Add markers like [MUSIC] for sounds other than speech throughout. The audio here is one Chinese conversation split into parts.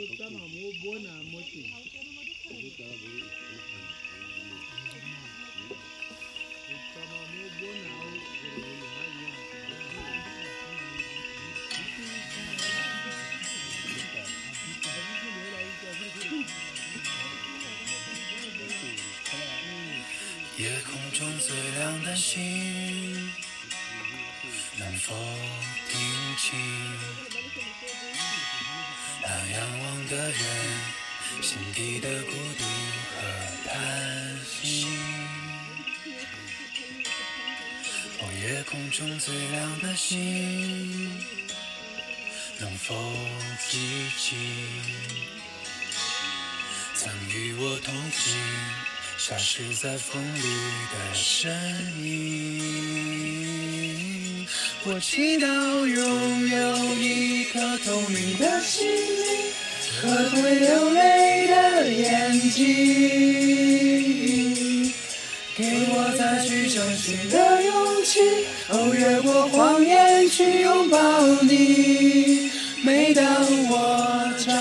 夜空中最亮的星，能否听清？那仰望的人心底的孤独和叹息。哦，夜空中最亮的星，能否记起曾与我同行？消失在风里的身影。我祈祷拥有一颗透明的心灵和会流泪的眼睛，给我再去相信的勇气。哦，越过谎言去拥抱你。每当我找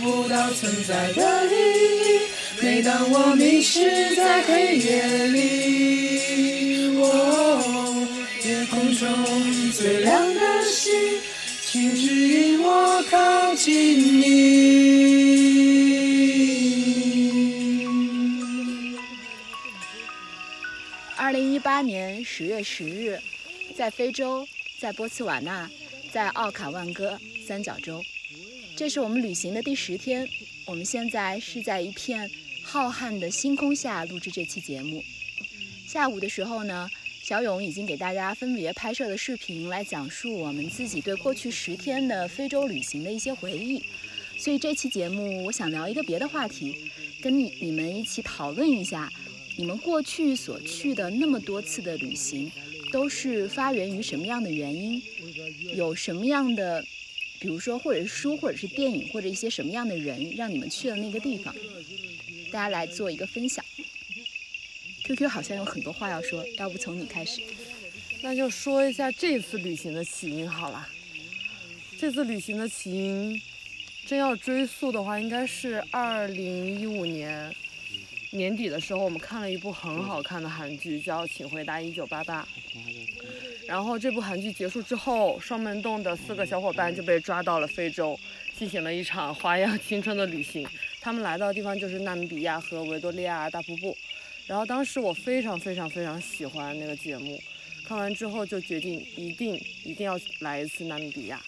不到存在的意义。每当我迷失在黑夜里，哦，夜空中最亮的星，请指引我靠近你。二零一八年十月十日，在非洲，在波茨瓦纳，在奥卡万戈三角洲，这是我们旅行的第十天。我们现在是在一片浩瀚的星空下录制这期节目。下午的时候呢，小勇已经给大家分别拍摄了视频，来讲述我们自己对过去十天的非洲旅行的一些回忆。所以这期节目，我想聊一个别的话题，跟你你们一起讨论一下，你们过去所去的那么多次的旅行，都是发源于什么样的原因？有什么样的？比如说，或者是书，或者是电影，或者一些什么样的人，让你们去了那个地方，大家来做一个分享。QQ 好像有很多话要说，要不从你开始？那就说一下这次旅行的起因好了。这次旅行的起因，真要追溯的话，应该是二零一五年年底的时候，我们看了一部很好看的韩剧，叫《请回答一九八八》。然后这部韩剧结束之后，双门洞的四个小伙伴就被抓到了非洲，进行了一场花样青春的旅行。他们来到的地方就是纳米比亚和维多利亚大瀑布。然后当时我非常非常非常喜欢那个节目，看完之后就决定一定一定要来一次纳米比亚。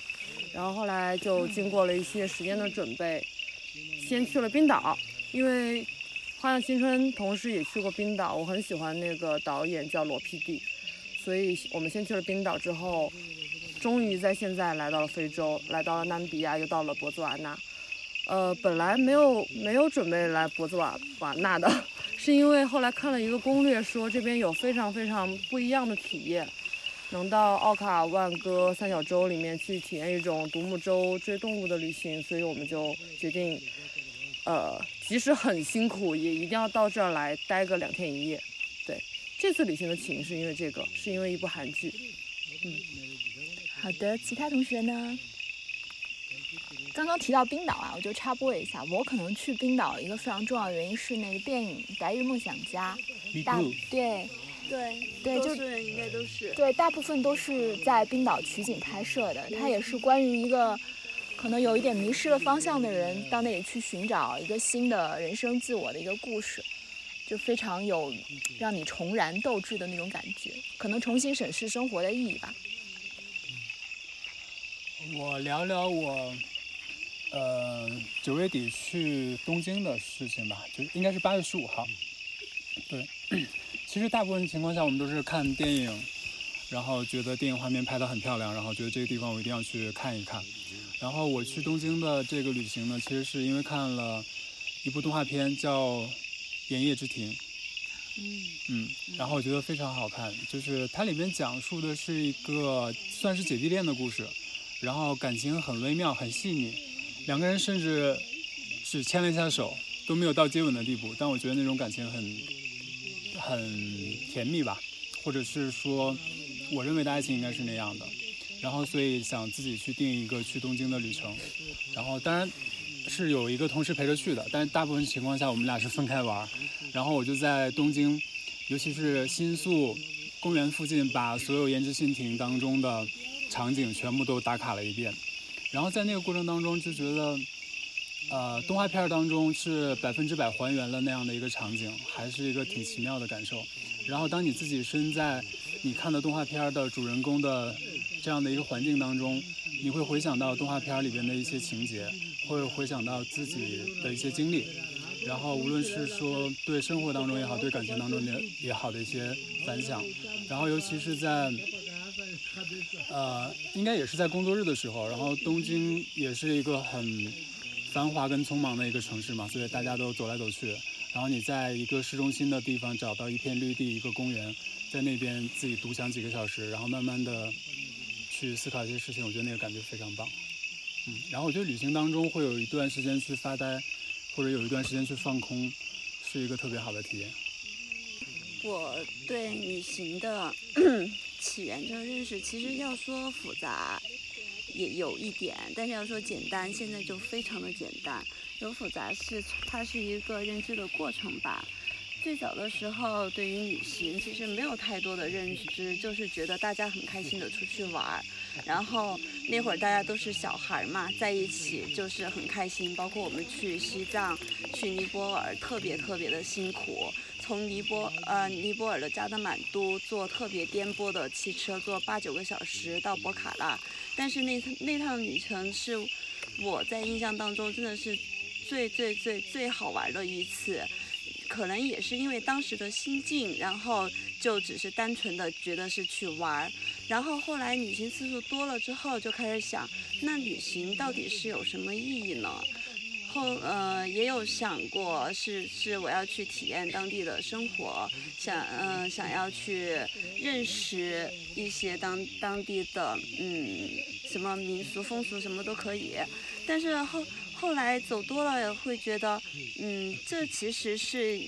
然后后来就经过了一些时间的准备，先去了冰岛，因为花样青春同时也去过冰岛，我很喜欢那个导演叫罗 PD。所以我们先去了冰岛，之后，终于在现在来到了非洲，来到了纳米比亚，又到了博兹瓦纳。呃，本来没有没有准备来博兹瓦瓦纳的，是因为后来看了一个攻略，说这边有非常非常不一样的体验，能到奥卡万戈三角洲里面去体验一种独木舟追动物的旅行，所以我们就决定，呃，即使很辛苦，也一定要到这儿来待个两天一夜。对这次旅行的起因是因为这个，是因为一部韩剧。嗯，好的，其他同学呢？刚刚提到冰岛啊，我就插播一下，我可能去冰岛一个非常重要的原因是那个电影《白日梦想家》。大对对对，就是应该都是对，大部分都是在冰岛取景拍摄的。它也是关于一个可能有一点迷失了方向的人，到那里去寻找一个新的人生自我的一个故事。就非常有让你重燃斗志的那种感觉，可能重新审视生活的意义吧。我聊聊我，呃，九月底去东京的事情吧，就应该是八月十五号。对，[CLEARS THROAT] 其实大部分情况下我们都是看电影，然后觉得电影画面拍得很漂亮，然后觉得这个地方我一定要去看一看。然后我去东京的这个旅行呢，其实是因为看了一部动画片叫。《盐业之庭》，嗯嗯，然后我觉得非常好看，就是它里面讲述的是一个算是姐弟恋的故事，然后感情很微妙、很细腻，两个人甚至只牵了一下手，都没有到接吻的地步，但我觉得那种感情很很甜蜜吧，或者是说，我认为的爱情应该是那样的，然后所以想自己去定一个去东京的旅程，然后当然。是有一个同事陪着去的，但是大部分情况下我们俩是分开玩。然后我就在东京，尤其是新宿公园附近，把所有胭脂信亭当中的场景全部都打卡了一遍。然后在那个过程当中就觉得，呃，动画片当中是百分之百还原了那样的一个场景，还是一个挺奇妙的感受。然后当你自己身在你看的动画片的主人公的这样的一个环境当中，你会回想到动画片里边的一些情节，会回想到自己的一些经历，然后无论是说对生活当中也好，对感情当中也也好的一些反响，然后尤其是在。呃，应该也是在工作日的时候，然后东京也是一个很繁华跟匆忙的一个城市嘛，所以大家都走来走去。然后你在一个市中心的地方找到一片绿地，一个公园，在那边自己独享几个小时，然后慢慢的去思考一些事情，我觉得那个感觉非常棒。嗯，然后我觉得旅行当中会有一段时间去发呆，或者有一段时间去放空，是一个特别好的体验。我对旅行的。起源这个认识，其实要说复杂，也有一点；但是要说简单，现在就非常的简单。有复杂是它是一个认知的过程吧。最早的时候，对于旅行其实没有太多的认知，就是觉得大家很开心的出去玩儿。然后那会儿大家都是小孩嘛，在一起就是很开心。包括我们去西藏、去尼泊尔，特别特别的辛苦。从尼泊呃尼泊尔的加德满都坐特别颠簸的汽车，坐八九个小时到博卡拉。但是那那趟旅程是我在印象当中真的是最最最最好玩的一次，可能也是因为当时的心境，然后就只是单纯的觉得是去玩。然后后来旅行次数多了之后，就开始想，那旅行到底是有什么意义呢？后呃也有想过是是我要去体验当地的生活，想嗯想要去认识一些当当地的嗯什么民俗风俗什么都可以，但是后后来走多了也会觉得嗯这其实是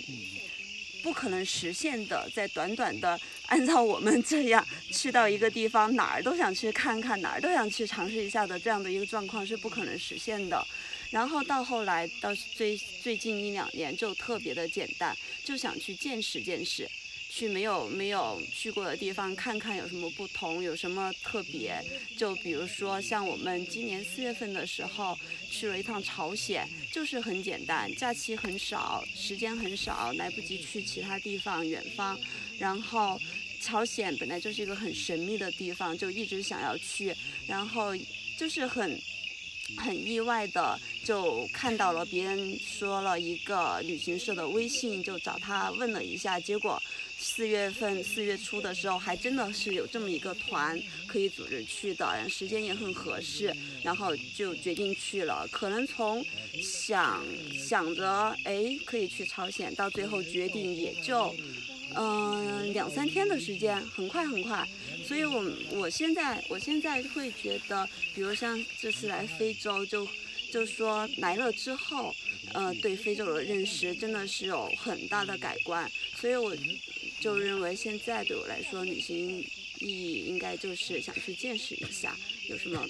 不可能实现的，在短短的按照我们这样 [LAUGHS] 去到一个地方哪儿都想去看看哪儿都想去尝试一下的这样的一个状况是不可能实现的。然后到后来，到最最近一两年就特别的简单，就想去见识见识，去没有没有去过的地方看看有什么不同，有什么特别。就比如说像我们今年四月份的时候去了一趟朝鲜，就是很简单，假期很少，时间很少，来不及去其他地方远方。然后朝鲜本来就是一个很神秘的地方，就一直想要去，然后就是很。很意外的就看到了别人说了一个旅行社的微信，就找他问了一下，结果四月份四月初的时候还真的是有这么一个团可以组织去的，时间也很合适，然后就决定去了。可能从想想着哎可以去朝鲜，到最后决定也就嗯两三天的时间，很快很快。所以，我我现在我现在会觉得，比如像这次来非洲，就就说来了之后，呃，对非洲的认识真的是有很大的改观。所以我就认为，现在对我来说，旅行意义应该就是想去见识一下有什么。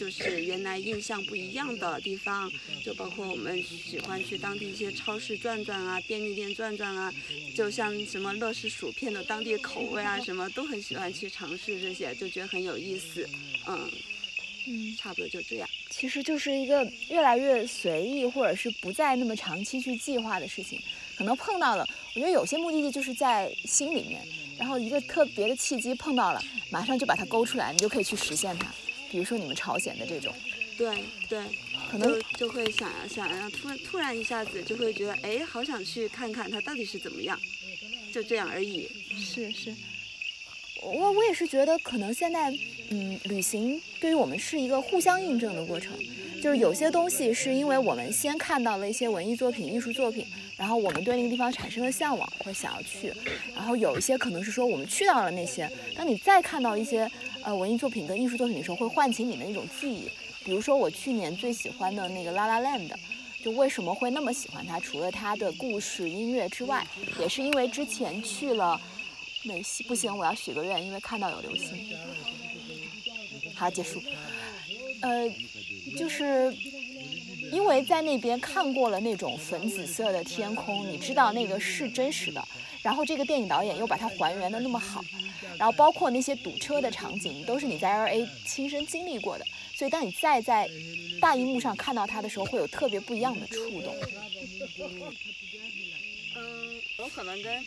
就是原来印象不一样的地方，就包括我们喜欢去当地一些超市转转啊，便利店转转啊，就像什么乐事薯片的当地口味啊，什么都很喜欢去尝试这些，就觉得很有意思。嗯，嗯，差不多就这样。其实就是一个越来越随意，或者是不再那么长期去计划的事情。可能碰到了，我觉得有些目的地就是在心里面，然后一个特别的契机碰到了，马上就把它勾出来，你就可以去实现它。比如说你们朝鲜的这种，对对，可能就会想想要突然突然一下子就会觉得，哎，好想去看看它到底是怎么样，就这样而已。是是，我我也是觉得，可能现在，嗯，旅行对于我们是一个互相印证的过程，就是有些东西是因为我们先看到了一些文艺作品、艺术作品，然后我们对那个地方产生了向往，会想要去，然后有一些可能是说我们去到了那些，当你再看到一些。呃，文艺作品跟艺术作品的时候，会唤起你的那种记忆。比如说，我去年最喜欢的那个《La La Land》，就为什么会那么喜欢它？除了它的故事、音乐之外，也是因为之前去了美西。不行，我要许个愿，因为看到有流星。好，结束。呃，就是因为在那边看过了那种粉紫色的天空，你知道那个是真实的。然后这个电影导演又把它还原的那么好，然后包括那些堵车的场景，都是你在 L A 亲身经历过的。所以当你再在大荧幕上看到它的时候，会有特别不一样的触动。嗯，我可能跟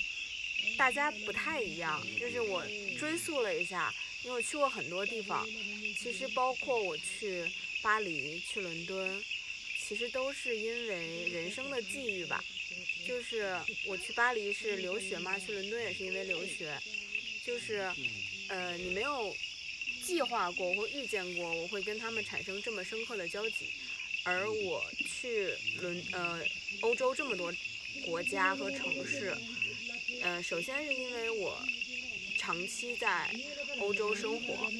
大家不太一样，就是我追溯了一下，因为我去过很多地方，其实包括我去巴黎、去伦敦，其实都是因为人生的际遇吧。就是我去巴黎是留学嘛，去伦敦也是因为留学，就是呃，你没有计划过或预见过我会跟他们产生这么深刻的交集，而我去伦呃欧洲这么多国家和城市，呃，首先是因为我长期在欧洲生活，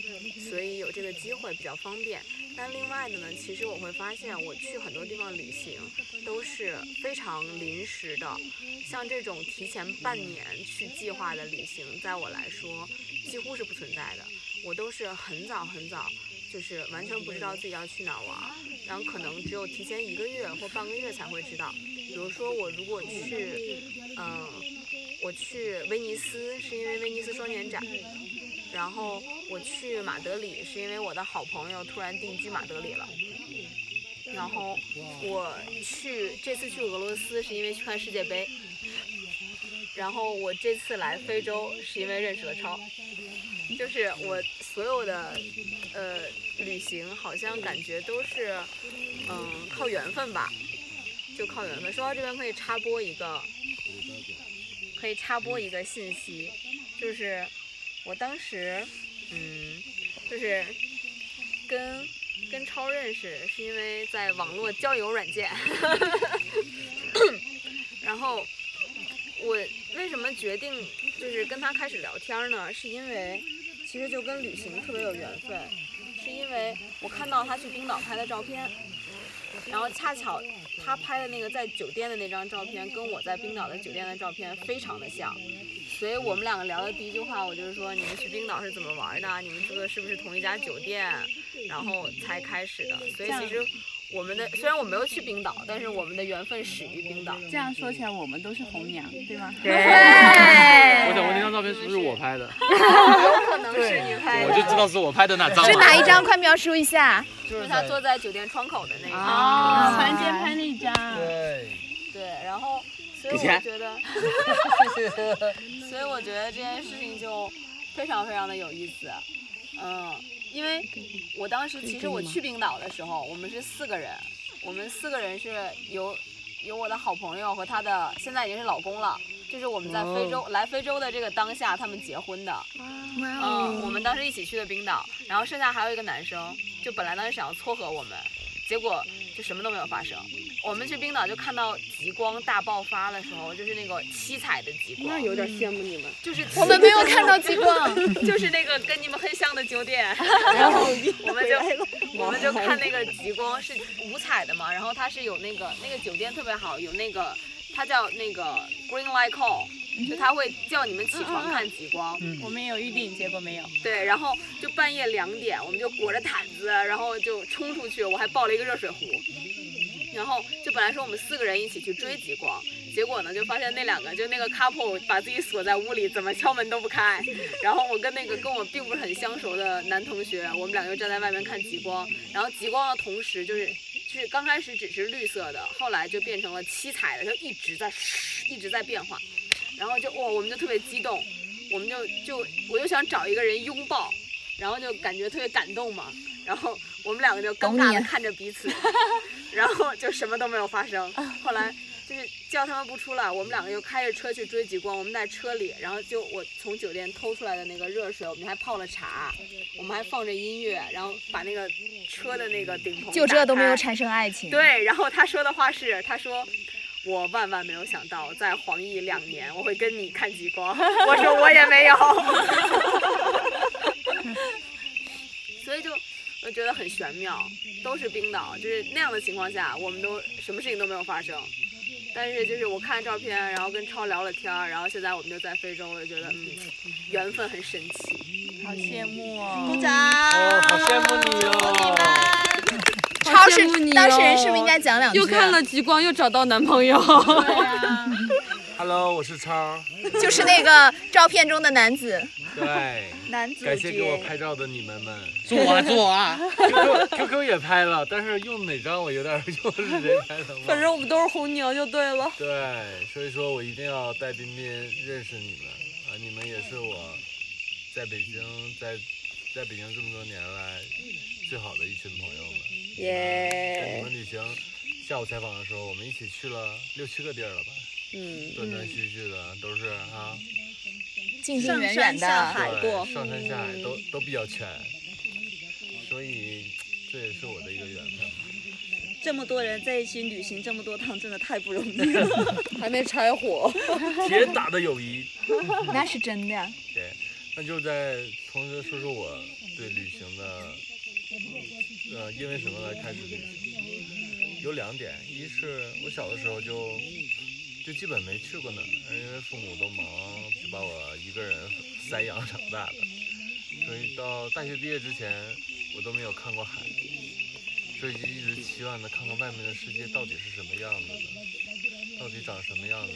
所以有这个机会比较方便。但另外的呢，其实我会发现，我去很多地方旅行都是非常临时的，像这种提前半年去计划的旅行，在我来说几乎是不存在的。我都是很早很早，就是完全不知道自己要去哪玩，然后可能只有提前一个月或半个月才会知道。比如说我如果去，嗯，我去威尼斯是因为威尼斯双年展。然后我去马德里是因为我的好朋友突然定居马德里了。然后我去这次去俄罗斯是因为去看世界杯。然后我这次来非洲是因为认识了超。就是我所有的呃旅行好像感觉都是嗯靠缘分吧，就靠缘分。说到这边可以插播一个，可以插播一个信息，就是。我当时，嗯，就是跟跟超认识，是因为在网络交友软件。[COUGHS] 然后我为什么决定就是跟他开始聊天呢？是因为其实就跟旅行特别有缘分，是因为我看到他去冰岛拍的照片，然后恰巧他拍的那个在酒店的那张照片，跟我在冰岛的酒店的照片非常的像。所以我们两个聊的第一句话，我就是说你们去冰岛是怎么玩的？你们住的是不是同一家酒店？然后才开始的。所以其实我们的虽然我没有去冰岛，但是我们的缘分始于冰岛。这样说起来，我们都是红娘，对吗？[LAUGHS] 对。我想问那张照片是不是我拍的？[LAUGHS] 有可能是你拍的。我就知道是我拍的那张。是哪一张？快描述一下。就是他坐在酒店窗口的那一张。啊，团结拍那张。对。对，然后。所以我觉得，[LAUGHS] 所以我觉得这件事情就非常非常的有意思，嗯，因为我当时其实我去冰岛的时候，我们是四个人，我们四个人是有有我的好朋友和他的现在已经是老公了，就是我们在非洲来非洲的这个当下他们结婚的，嗯，我们当时一起去的冰岛，然后剩下还有一个男生，就本来当时想要撮合我们，结果就什么都没有发生。我们去冰岛就看到极光大爆发的时候，就是那个七彩的极光。那有点羡慕你们。就是我们没有看到极光，[LAUGHS] 就是那个跟你们很像的酒店。[LAUGHS] 然后我们就我们就看那个极光是五彩的嘛，然后它是有那个那个酒店特别好，有那个它叫那个 Green Light Call，就他会叫你们起床看极光。我们也有预定，结果没有。对，然后就半夜两点，我们就裹着毯子，然后就冲出去，我还抱了一个热水壶。然后就本来说我们四个人一起去追极光，结果呢就发现那两个就那个 couple 把自己锁在屋里，怎么敲门都不开。然后我跟那个跟我并不是很相熟的男同学，我们两个站在外面看极光。然后极光的同时就是就是刚开始只是绿色的，后来就变成了七彩的，就一直在 [SNIFFS] 一直在变化。然后就哇，我们就特别激动，我们就就我就想找一个人拥抱，然后就感觉特别感动嘛。然后我们两个就尴尬的看着彼此，[LAUGHS] 然后就什么都没有发生。后来就是叫他们不出来，我们两个又开着车去追极光。我们在车里，然后就我从酒店偷出来的那个热水，我们还泡了茶，我们还放着音乐，然后把那个车的那个顶棚就这都没有产生爱情。对，然后他说的话是，他说我万万没有想到，在黄奕两年我会跟你看极光。[LAUGHS] 我说我也没有。[LAUGHS] 所以就。我觉得很玄妙，都是冰岛，就是那样的情况下，我们都什么事情都没有发生。但是就是我看照片，然后跟超聊了天儿，然后现在我们就在非洲，我就觉得嗯，缘分很神奇，好羡慕哦！鼓掌！哦，好羡慕你哦！超市当事人是不是哦应该讲两句？啊又看了极光，又找到男朋友。Hello，我是超。就是那个照片中的男子。对，男子感谢给我拍照的你们们。是我啊，[LAUGHS] 是我啊。QQ 也拍了，但是用哪张我有点用是谁拍的吗？反正我们都是红娘就对了。对，所以说我一定要带彬彬认识你们啊！你们也是我在北京在在北京这么多年来最好的一群朋友们。耶，们旅行，下午采访的时候，我们一起去了六七个地儿了吧？嗯，断断续续的都是啊，近近上远远山下的，海过，上山下海都都比较全，所以这也是我的一个缘分。这么多人在一起旅行这么多趟，真的太不容易了。[LAUGHS] 还没柴火。[LAUGHS] 铁打的友谊。[LAUGHS] 那是真的。对，那就在同时说说我对旅行的，呃，因为什么来开始旅行？有两点，一是我小的时候就就基本没去过哪儿，因为父母都忙，就把我一个人塞养长大的，所以到大学毕业之前，我都没有看过海，所以就一直期望着看看外面的世界到底是什么样子的，到底长什么样子，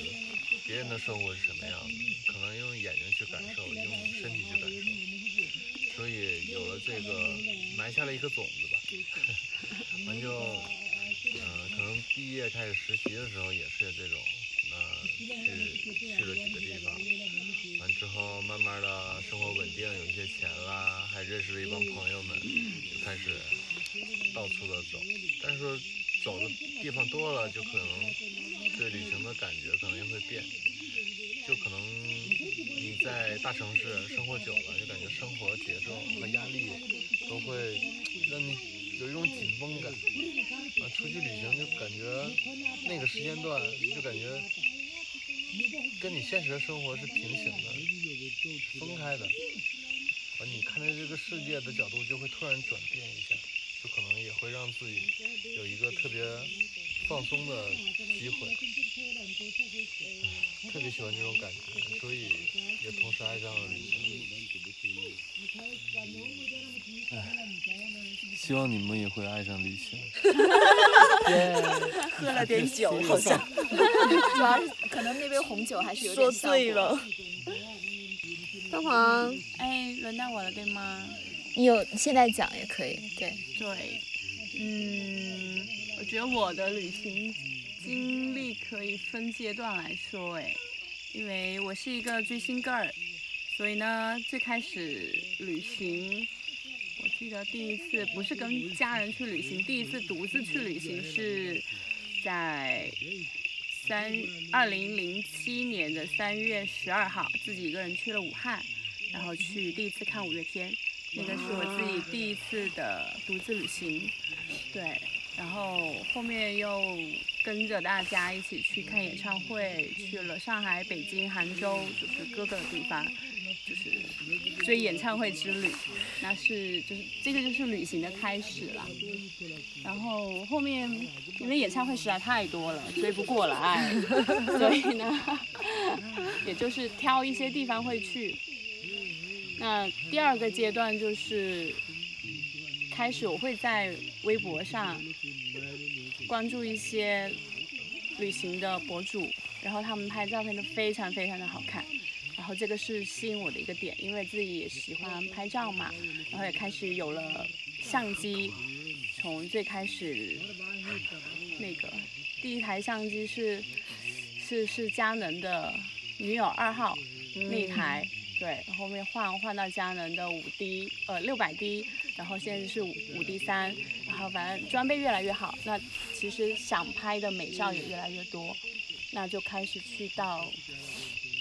别人的生活是什么样子，可能用眼睛去感受，用身体去感受，所以有了这个，埋下了一颗种子吧，完就，嗯、可能毕业开始实习的时候也是这种，呃，去去了几个地方，完之后慢慢的生活稳定，有一些钱啦，还认识了一帮朋友们，就开始到处的走，但是说走的地方多了，就可能对旅行的感觉可能也会变，就可能你在大城市生活久了，就感觉生活节奏和压力都会让你有一种紧绷感。啊，出去旅行就感觉那个时间段就感觉跟你现实的生活是平行的，分开的。啊，你看待这个世界的角度就会突然转变一下，就可能也会让自己有一个特别放松的机会。特别喜欢这种感觉，所以也同时爱上了旅行。希望你们也会爱上旅行。[LAUGHS] 喝了点酒，好像主要是可能那杯红酒还是有点说效果。醉了。大黄，哎，轮到我了，对吗？你有现在讲也可以，对。对，嗯，我觉得我的旅行经历可以分阶段来说，哎，因为我是一个追星 girl，所以呢，最开始旅行，我记得第一次不是跟家人去旅行，第一次独自去旅行是在三二零零七年的三月十二号，自己一个人去了武汉，然后去第一次看五月天。那个是我自己第一次的独自旅行，对，然后后面又跟着大家一起去看演唱会，去了上海、北京、杭州，就是各个地方，就是追演唱会之旅，是就是这个就是旅行的开始了。然后后面因为演唱会实在太多了，追不过来，[LAUGHS] 所以呢，也就是挑一些地方会去。那第二个阶段就是开始，我会在微博上关注一些旅行的博主，然后他们拍照片都非常非常的好看，后这个是吸引我的一个点，因为自己也喜欢拍照嘛，然后也开始有了相机，从最开始那个第一台相机是是是佳能的女友二号那一台。对，后面换换到佳能的五 D，呃六百 D，然后现在是五五 D 三，然后反正装备越来越好，那其实想拍的美照也越来越多，那就开始去到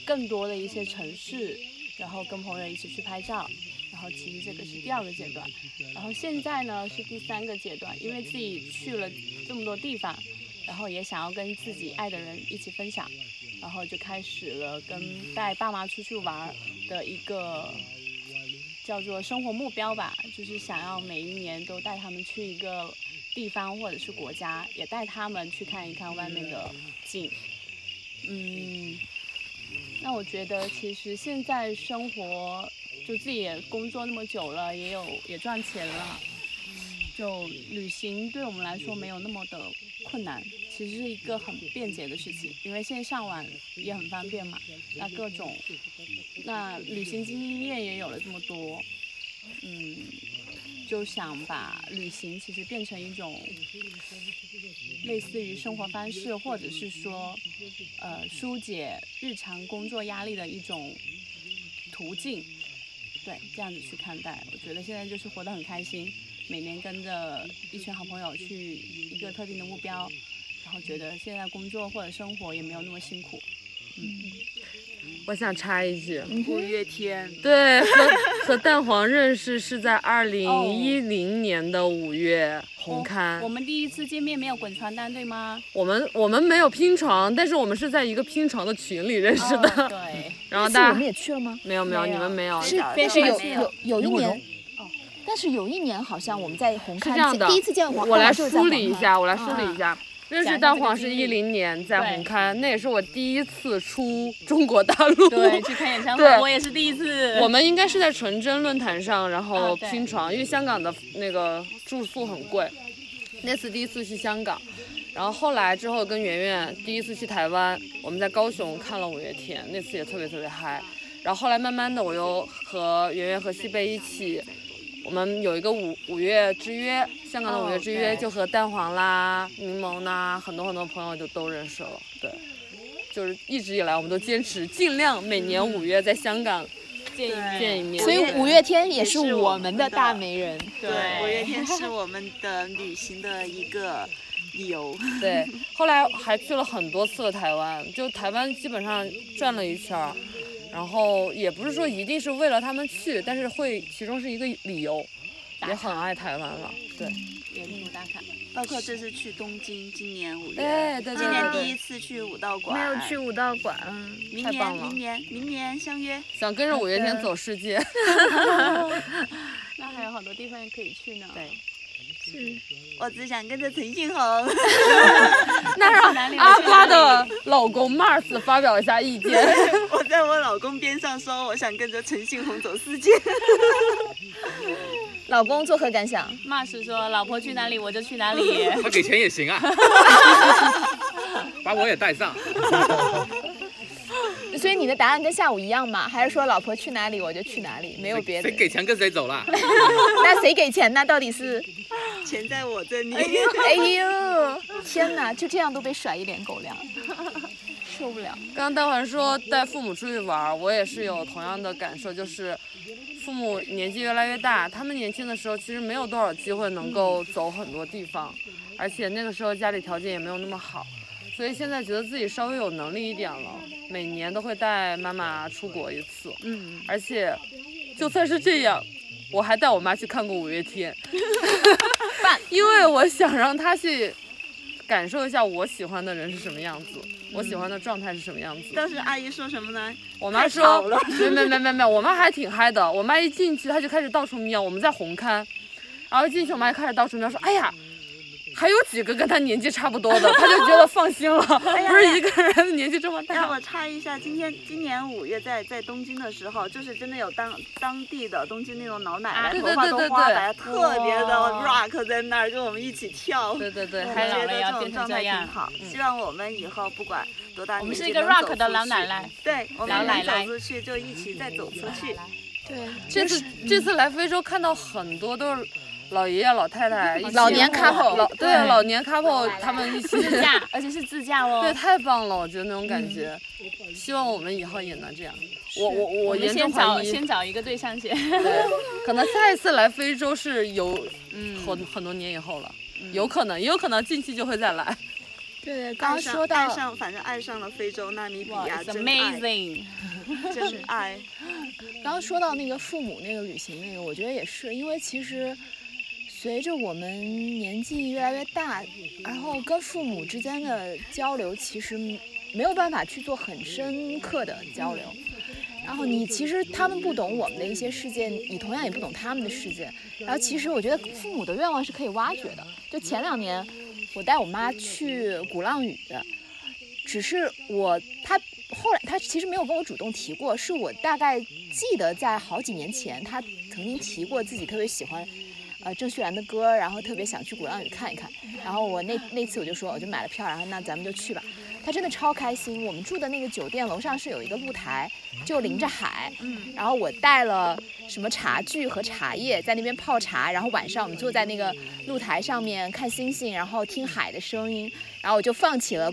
更多的一些城市，然后跟朋友一起去拍照，然后其实这个是第二个阶段，然后现在呢是第三个阶段，因为自己去了这么多地方，然后也想要跟自己爱的人一起分享。然后就开始了跟带爸妈出去玩的一个叫做生活目标吧，就是想要每一年都带他们去一个地方或者是国家，也带他们去看一看外面的景。嗯，那我觉得其实现在生活就自己也工作那么久了，也有也赚钱了，就旅行对我们来说没有那么的困难，其实是一个很便捷的事情，因为现在上网也很方便嘛。那各种，那旅行经验也有了这么多，嗯，就想把旅行其实变成一种类似于生活方式，或者是说，呃，疏解日常工作压力的一种途径。对，这样子去看待，我觉得现在就是活得很开心，每年跟着一群好朋友去一个特定的目标，然后觉得现在工作或者生活也没有那么辛苦。嗯，我想插一句，五月天，对，和和蛋黄认识是在二零一零年的五月红刊。我们第一次见面没有滚床单对吗？我们我们没有拼床，但是我们是在一个拼床的群里认识的。哦对，然后大家我们也去了吗？没有没有，你们没有。是但是有有有一年，哦，但是有一年好像我们在红磡是这样的，见第一次见黄，我来梳理一下，我来梳理一下。认识蛋黄是一零年在红磡，那也是我第一次出中国大陆。对，[LAUGHS] 去看演唱会，我也是第一次。我们应该是在纯真论坛上，然后拼床，因为香港的那个住宿很贵。那次第一次去香港，然后后来之后跟圆圆第一次去台湾，我们在高雄看了五月天，那次也特别特别嗨。然后后来慢慢的，我又和圆圆和西贝一起，我们有一个五五月之约，香港的五月之约，就和蛋黄啦、柠檬啦，很多很多朋友就都认识了。对，就是一直以来我们都坚持尽量每年五月在香港见一面。见一面。所以五月天也是是我我们的们的大媒人。对，五月天是我们的旅行的一个理由。对，后来还去了很多次了台湾，就台湾基本上转了一圈儿，然后也不是说一定是为了他们去，但是会其中是一个理由，也很爱台湾了。对，沿途打卡。包括这次去东京，今年五月，哎对对今年对对第一次去武道馆，没有去武道馆，明太棒了年明年明年相约。想跟着五月天走世界。[LAUGHS] 那还有好多地方也可以去呢。对，我只想跟着陈信宏。[LAUGHS] 那让阿瓜的老公 Mars 发表一下意见。[LAUGHS] 我在我老公边上说，我想跟着陈信宏走世界。[LAUGHS] 老公作何感想？？Mars 说老婆去哪里我就去哪里。他给钱也行啊，把我也带上。所以你的答案跟下午一样吗？还是说老婆去哪里我就去哪里，没有别的谁？给钱跟谁走了？[LAUGHS] 那谁给钱呢？到底是？[LAUGHS] 钱在我这里。哎呦，天哪，就这样都被甩一脸狗粮，受不了。刚刚蛋黄说带父母出去玩，我也是有同样的感受，就是父母年纪越来越大，他们年轻的时候其实没有多少机会能够走很多地方，而且那个时候家里条件也没有那么好，所以现在觉得自己稍微有能力一点了，每年都会带妈妈出国一次，嗯，而且就算是这样，我还带我妈去看过五月天，[LAUGHS] 因为我想让她去感受一下我喜欢的人是什么样子，我喜欢的状态是什么样子。当时阿姨说什么呢？我妈说了，没没没没没，我妈还挺嗨的。我妈一进去，她就开始到处瞄。我们在红磡，然后一进去，我妈就开始到处瞄，说：“哎呀，还有几个跟他年纪差不多的。”他就觉得放心了，[LAUGHS] 呀不是一个人年纪这么大。让我插一下，今天今年五月在在东京的时候，就是真的有当当地的东京那种老奶奶，啊头发都对对对对花白，特别的 rock 在那儿跟我们一起跳。对对对，我还觉得这种状态挺好。嗯希望我们以后不管多大年纪，我们是一个 rock 的老奶。奶。对，我们能老奶奶走出去就一起再走出去。对，这次这次来非洲看到很多都是老爷爷老太太一起，老年 couple 老对老年 couple 他们一起自驾，而且是自驾哦。[LAUGHS] 对，太棒了，我觉得那种感觉。希望我们以后也能这样。我我我严重先找怀疑，先找一个对象先。对，可能下一次来非洲是有嗯很很多年以后了，有可能，也有可能近期就会再来。对，刚说到，爱上，反正爱上了非洲纳米比哇亚爱，amazing。真爱。[LAUGHS] 刚刚说到那个父母那个旅行那个，我觉得也是，因为其实随着我们年纪越来越大，然后跟父母之间的交流其实没有办法去做很深刻的交流。然后你其实他们不懂我们的一些事件，你同样也不懂他们的世界。然后其实我觉得父母的愿望是可以挖掘的。就前两年我带我妈去鼓浪屿，只是我她后来她其实没有跟我主动提过，是我大概记得在好几年前她曾经提过自己特别喜欢。呃郑绪岚的歌，然后特别想去鼓浪屿看一看。然后我那那次我就说，我就买了票，然后那咱们就去吧。他真的超开心。我们住的那个酒店楼上是有一个露台，就临着海。嗯。然后我带了什么茶具和茶叶，在那边泡茶。然后晚上我们坐在那个露台上面看星星，然后听海的声音。然后我就放起了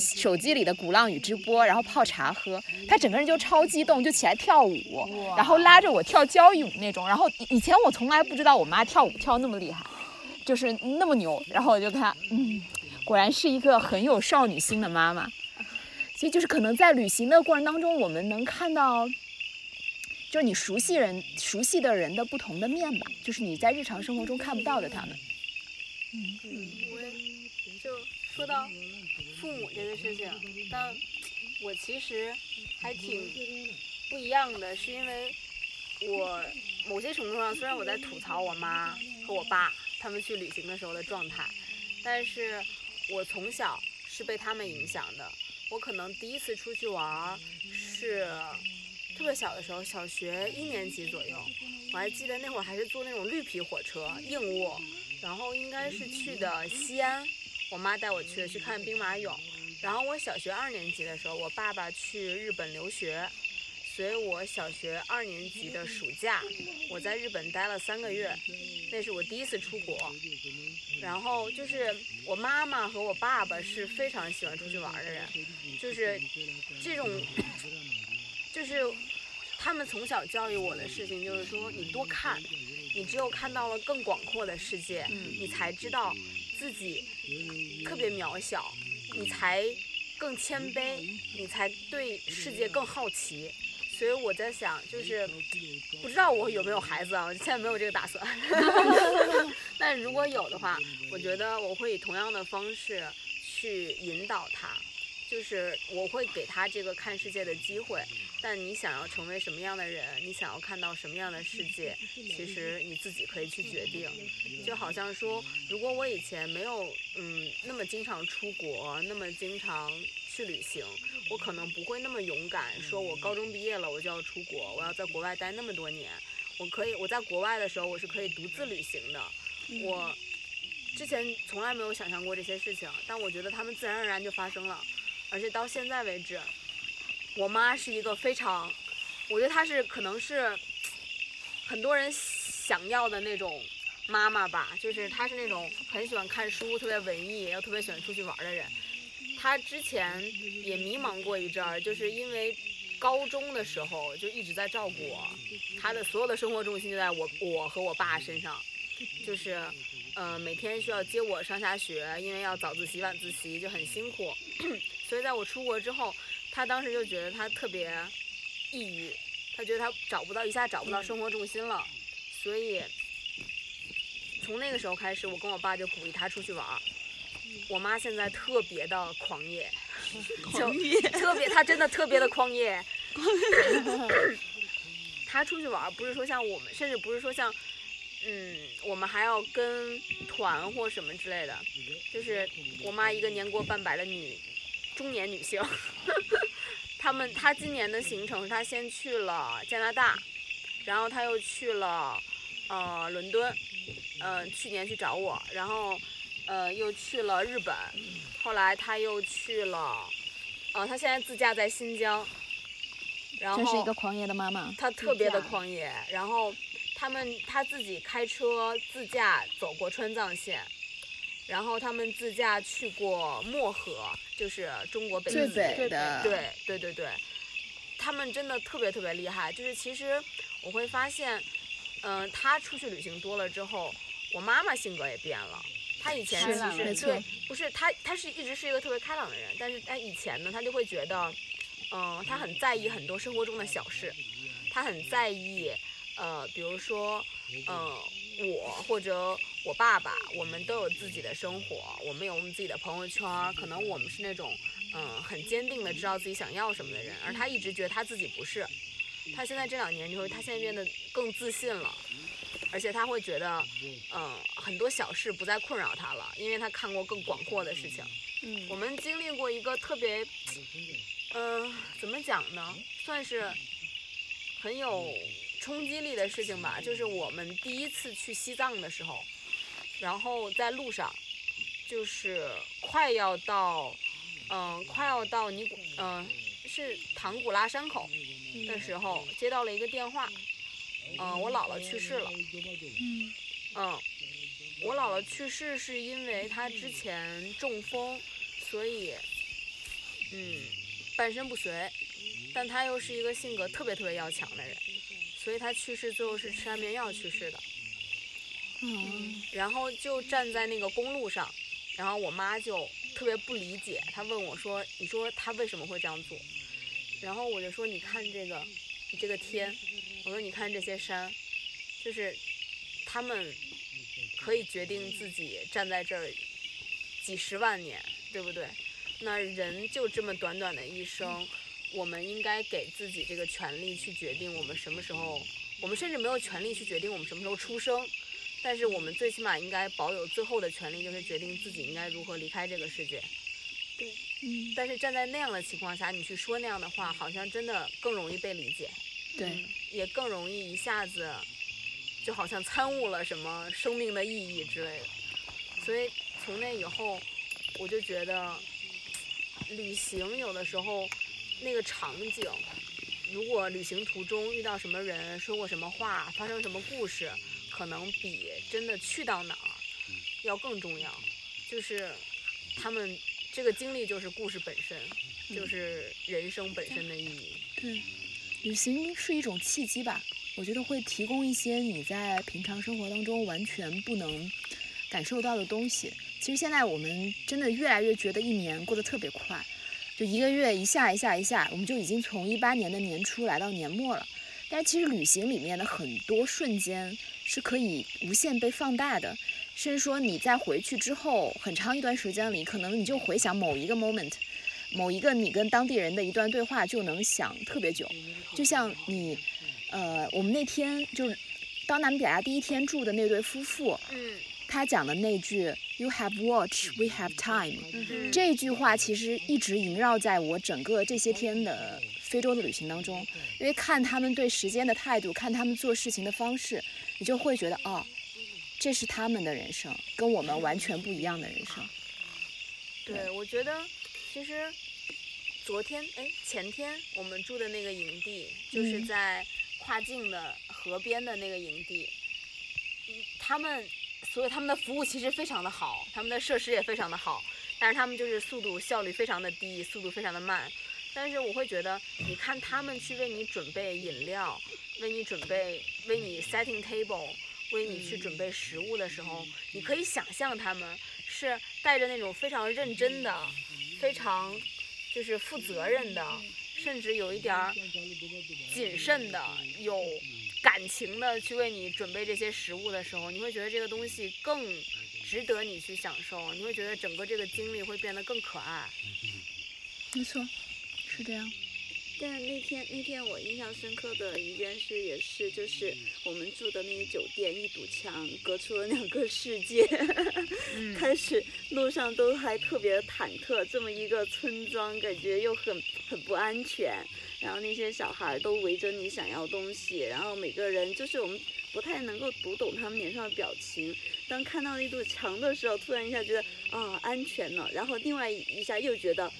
手机里的鼓浪屿直播，然后泡茶喝。他整个人就超激动，就起来跳舞，然后拉着我跳交谊舞那种。然后以前我从来不知道我妈跳舞跳那么厉害，就是那么牛。然后我就看，嗯。果然是一个很有少女心的妈妈，所以就是可能在旅行的过程当中，我们能看到，就是你熟悉人、熟悉的人的不同的面吧，就是你在日常生活中看不到的他们。嗯嗯，我就说到父母这个事情，但我其实还挺不一样的，是因为我某些程度上，虽然我在吐槽我妈和我爸他们去旅行的时候的状态，但是。我从小是被他们影响的。我可能第一次出去玩是特别小的时候，小学一年级左右。我还记得那会儿还是坐那种绿皮火车，硬卧。然后应该是去的西安，我妈带我去的，去看兵马俑。然后我小学二年级的时候，我爸爸去日本留学，所以我小学二年级的暑假，我在日本待了三个月。那是我第一次出国，然后就是我妈妈和我爸爸是非常喜欢出去玩的人，就是这种，就是他们从小教育我的事情，就是说你多看，你只有看到了更广阔的世界，你才知道自己特别渺小，你才更谦卑，你才对世界更好奇。所以我在想，就是不知道我有没有孩子啊？我现在没有这个打算。[LAUGHS] 但如果有的话，我觉得我会以同样的方式去引导他，就是我会给他这个看世界的机会。但你想要成为什么样的人，你想要看到什么样的世界，其实你自己可以去决定。就好像说，如果我以前没有嗯那么经常出国，那么经常去旅行。我可能不会那么勇敢，说我高中毕业了我就要出国，我要在国外待那么多年。我可以，我在国外的时候我是可以独自旅行的。我之前从来没有想象过这些事情，但我觉得他们自然而然就发生了。而且到现在为止，我妈是一个非常，我觉得她是可能是很多人想要的那种妈妈吧，就是她是那种很喜欢看书、特别文艺又特别喜欢出去玩的人。她之前也迷茫过一阵儿，就是因为高中的时候就一直在照顾我，他的所有的生活重心就在我我和我爸身上，就是，呃，每天需要接我上下学，因为要早自习晚自习就很辛苦，[COUGHS] 所以在我出国之后，他当时就觉得他特别抑郁，他觉得他找不到一下找不到生活重心了，所以从那个时候开始，我跟我爸就鼓励他出去玩儿。我妈现在特别的狂野，[LAUGHS] 狂野，特别，她真的特别的 [LAUGHS] 狂野。她出去玩不是说像我们，甚至不是说像，嗯，我们还要跟团或什么之类的。就是我妈一个年过半百的女中年女性，[LAUGHS] 他们他今年的行程是她先去了加拿大，然后他又去了呃伦敦，嗯，去年去找我，然后。呃，又去了日本，后来他又去了，呃，他现在自驾在新疆，然后这是一个狂野的妈妈，她特别的狂野，然后他们他自己开车自驾走过川藏线，然后他们自驾去过漠河，就是中国北最北的，对对对对，他们真的特别特别厉害，就是其实我会发现，嗯，他出去旅行多了之后，我妈妈性格也变了。他以前其实对，不是他，他是一直是一个特别开朗的人，但是他以前呢，他就会觉得，嗯，他很在意很多生活中的小事，他很在意，呃，比如说，嗯，我或者我爸爸，我们都有自己的生活，我们有我们自己的朋友圈，可能我们是那种，嗯，很坚定的知道自己想要什么的人，而他一直觉得他自己不是，他现在这两年就会，他现在变得更自信了。而且他会觉得，嗯，很多小事不再困扰他了，因为他看过更广阔的事情。嗯，我们经历过一个特别，嗯，怎么讲呢？算是很有冲击力的事情吧，就是我们第一次去西藏的时候，然后在路上，就是快要到，嗯、快要到尼古，嗯、是唐古拉山口的时候，接到了一个电话，嗯、我姥姥去世了，嗯。嗯，我姥姥去世是因为她之前中风，所以，嗯，半身不遂，但她又是一个性格特别特别要强的人，所以他去世最后是吃安眠药去世的。嗯然后就站在那个公路上，然后我妈就特别不理解，她问我说：“你说他为什么会这样做？”然后我就说：“你看这个，你这个天，我说你看这些山，就是他们可以决定自己站在这儿几十万年，对不对？那人就这么短短的一生，我们应该给自己这个权利去决定我们什么时候，我们甚至没有权利去决定我们什么时候出生。”但是我们最起码应该保有最后的权利，就是决定自己应该如何离开这个世界。嗯，但是站在那样的情况下，你去说那样的话，好像真的更容易被理解，对，也更容易一下子就好像参悟了什么生命的意义之类的。所以从那以后，我就觉得旅行有的时候那个场景，如果旅行途中遇到什么人，说过什么话，发生什么故事，可能比真的去到哪儿要更重要。就是他们这个经历就是故事本身，就是人生本身的意义。对，旅行是一种契机吧，我觉得会提供一些你在平常生活当中完全不能感受到的东西。其实现在我们真的越来越觉得一年过得特别快，就一个月一下一下一下，我们就已经从一八年的年初来到年末了。但是其实旅行里面的很多瞬间是可以无限被放大的，甚至说你在回去之后很长一段时间里，可能你就回想某一个 moment，某一个你跟当地人的一段对话，就能想特别久。就像你，呃，我们那天就是到纳米比亚第一天住的那对夫妇，他讲的那句 “You have watch, we have time”，嗯这句话其实一直萦绕在我整个这些天的非洲的旅行当中，因为看他们对时间的态度，看他们做事情的方式，你就会觉得哦，这是他们的人生，跟我们完全不一样的人生。对，我觉得其实昨天哎前天我们住的那个营地，就是嗯。在跨境的河边的那个营地，嗯，他们所以他们的服务其实非常的好，他们的设施也非常的好，但是他们就是速度效率非常的低，速度非常的慢。但是我会觉得，你看他们去为你准备饮料，为你准备为你 setting table，为你去准备食物的时候，你可以想象他们是带着那种非常认真的、非常就是负责任的，甚至有一点儿谨慎的、有感情的去为你准备这些食物的时候，你会觉得这个东西更值得你去享受，你会觉得整个这个经历会变得更可爱。没错，是这样。但那天那天我印象深刻的一件事也是，就是我们住的那个酒店，一堵墙隔出了两个世界。[LAUGHS] 开始路上都还特别忐忑，这么一个村庄，感觉又很很不安全。然后那些小孩都围着你想要东西，然后每个人就是我们不太能够读懂他们脸上的表情。当看到那堵墙的时候，突然一下觉得啊安全了，然后另外一下又觉得。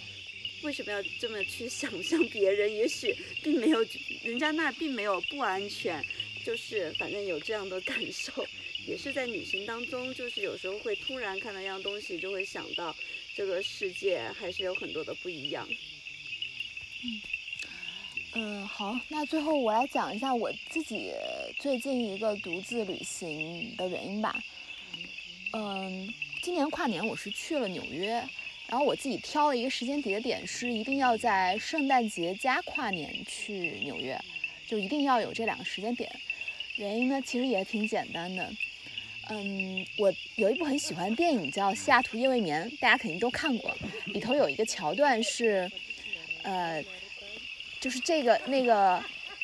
为什么要这么去想象别人？也许并没有，人家那并没有不安全，就是反正有这样的感受，也是在旅行当中，就是有时候会突然看到一样东西，就会想到这个世界还是有很多的不一样。嗯，嗯好，那最后我来讲一下我自己最近一个独自旅行的原因吧。嗯，今年跨年我是去了纽约。然后我自己挑了一个时间节点，是一定要在圣诞节加跨年去纽约，就一定要有这两个时间点。原因呢，其实也挺简单的。嗯，我有一部很喜欢的电影叫《西雅图夜未眠》，大家肯定都看过。里头有一个桥段是，呃，就是这个那个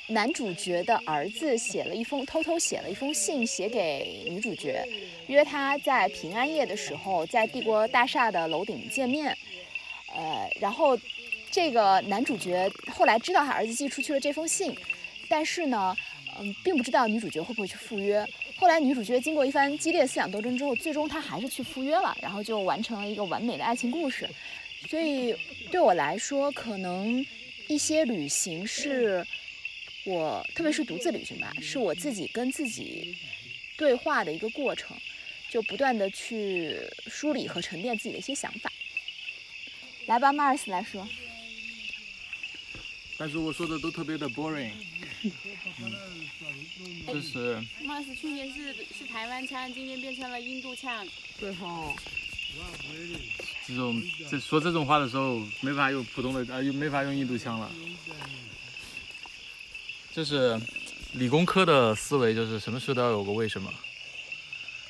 男主角的儿子写了一封偷偷写了一封信，写给女主角。约他在平安夜的时候，在帝国大厦的楼顶见面。呃，然后这个男主角后来知道他儿子寄出去了这封信，但是呢，嗯，并不知道女主角会不会去赴约。后来女主角经过一番激烈思想斗争之后，最终她还是去赴约了，然后就完成了一个完美的爱情故事。所以对我来说，可能一些旅行是我，特别是独自旅行吧，是我自己跟自己对话的一个过程，就不断的去梳理和沉淀自己的一些想法。来吧，Mars 来说。但是我说的都特别的 boring，[LAUGHS] 嗯，就是 Mars 去年是是台湾腔，今年变成了印度腔。对吼。这种这说这种话的时候，没法用普通的啊，又没法用印度腔了。就是理工科的思维，就是什么事都要有个为什么。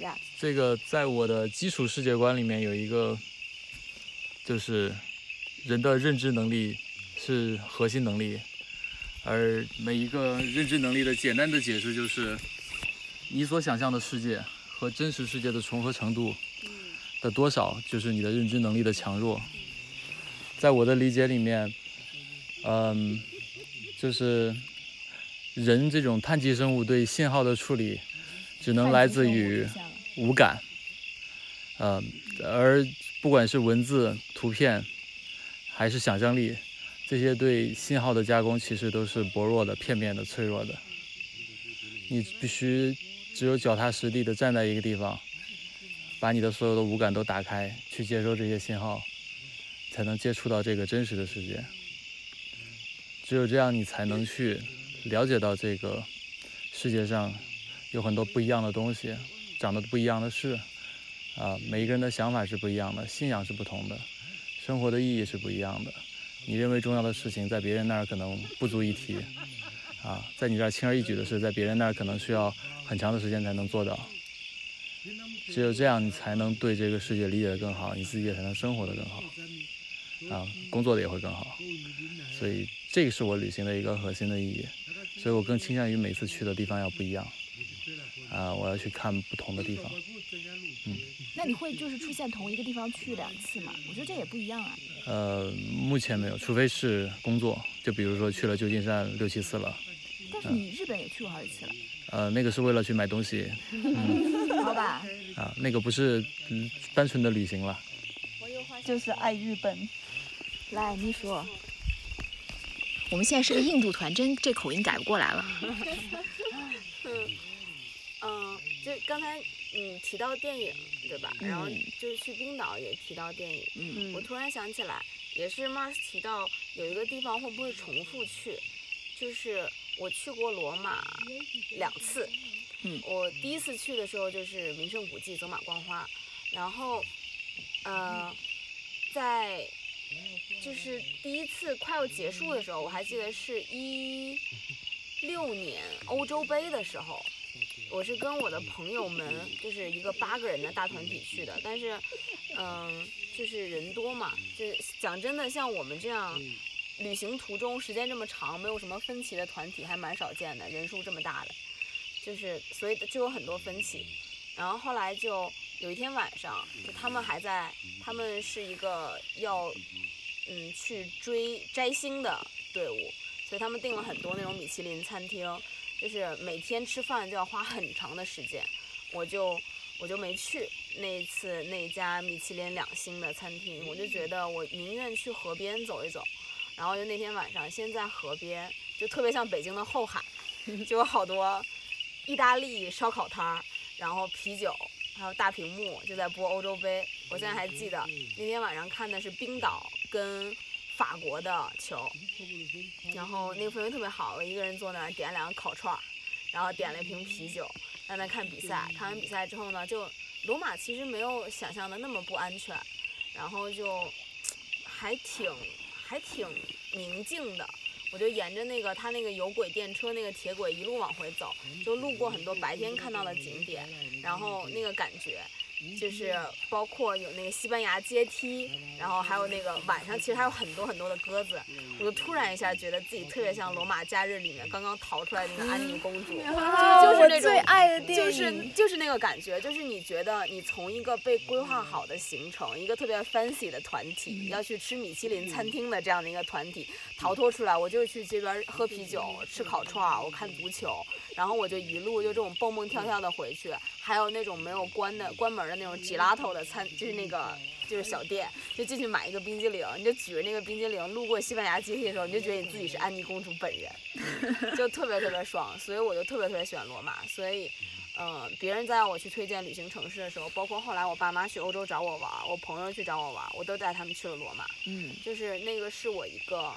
呀。这个在我的基础世界观里面有一个，就是人的认知能力。是核心能力，而每一个认知能力的简单的解释就是，你所想象的世界和真实世界的重合程度的多少，就是你的认知能力的强弱。在我的理解里面，嗯，就是人这种碳基生物对信号的处理，只能来自于五感，嗯，而不管是文字、图片，还是想象力。这些对信号的加工其实都是薄弱的、片面的、脆弱的。你必须只有脚踏实地的站在一个地方，把你的所有的五感都打开，去接收这些信号，才能接触到这个真实的世界。只有这样，你才能去了解到这个世界上有很多不一样的东西，长得不一样的事。啊，每一个人的想法是不一样的，信仰是不同的，生活的意义是不一样的。你认为重要的事情，在别人那儿可能不足一提，啊，在你这儿轻而易举的事，在别人那儿可能需要很长的时间才能做到。只有这样，你才能对这个世界理解的更好，你自己也才能生活的更好，啊，工作的也会更好。所以，这个是我旅行的一个核心的意义。所以我更倾向于每次去的地方要不一样，啊，我要去看不同的地方。嗯。那你会就是出现同一个地方去两次吗？我觉得这也不一样啊。呃，目前没有，除非是工作，就比如说去了旧金山六七次了。但是你日本也去过好几次了。呃，那个是为了去买东西。[LAUGHS] 好吧。啊，那个不是单纯的旅行了。就是爱日本。来，你说。我们现在是个印度团，真这口音改不过来了。[LAUGHS] 嗯，就刚才。你，提到电影，对吧？然后就是去冰岛也提到电影。嗯我突然想起来，也是 Mars 提到有一个地方会不会重复去？就是我去过罗马两次。我第一次去的时候就是名胜古迹走马观花，然后，呃，在就是第一次快要结束的时候，我还记得是一六年欧洲杯的时候。我是跟我的朋友们，就是一个八个人的大团体去的，但是，嗯，就是人多嘛，就是讲真的，像我们这样旅行途中时间这么长，没有什么分歧的团体还蛮少见的，人数这么大的，就是所以就有很多分歧。然后后来就有一天晚上，就他们还在，他们是一个要嗯去追摘星的队伍，所以他们订了很多那种米其林餐厅。就是每天吃饭就要花很长的时间，我就我就没去那次那家米其林两星的餐厅，我就觉得我宁愿去河边走一走，然后就那天晚上先在河边，就特别像北京的后海，就有好多意大利烧烤摊儿，然后啤酒，还有大屏幕就在播欧洲杯，我现在还记得那天晚上看的是冰岛跟。法国的球，然后那个氛围特别好，我一个人坐那儿点两个烤串儿，然后点了一瓶啤酒，在那看比赛。看完比赛之后呢，就罗马其实没有想象的那么不安全，然后就还挺还挺宁静的。我就沿着那个他那个有轨电车那个铁轨一路往回走，就路过很多白天看到的景点，然后那个感觉。就是包括有那个西班牙阶梯，然后还有那个晚上其实还有很多很多的鸽子，我就突然一下觉得自己特别像《罗马假日》里面刚刚逃出来的那个安妮公主，就是那种最爱的电影，就是就是那个感觉，就是你觉得你从一个被规划好的行程，一个特别 fancy 的团体，要去吃米其林餐厅的这样的一个团体逃脱出来，我就去这边喝啤酒、吃烤串儿、我看足球。然后我就一路就这种蹦蹦跳跳的回去，还有那种没有关的关门的那种 gelato 的餐，就是那个就是小店，就进去买一个冰激凌，你就举着那个冰激凌路过西班牙阶梯的时候，你就觉得你自己是安妮公主本人，[LAUGHS] 就特别特别爽，所以我就特别特别喜欢罗马，所以。嗯，别人在让我去推荐旅行城市的时候，包括后来我爸妈去欧洲找我玩儿，我朋友去找我玩儿，我都带他们去了罗马。嗯，就是那个是我一个，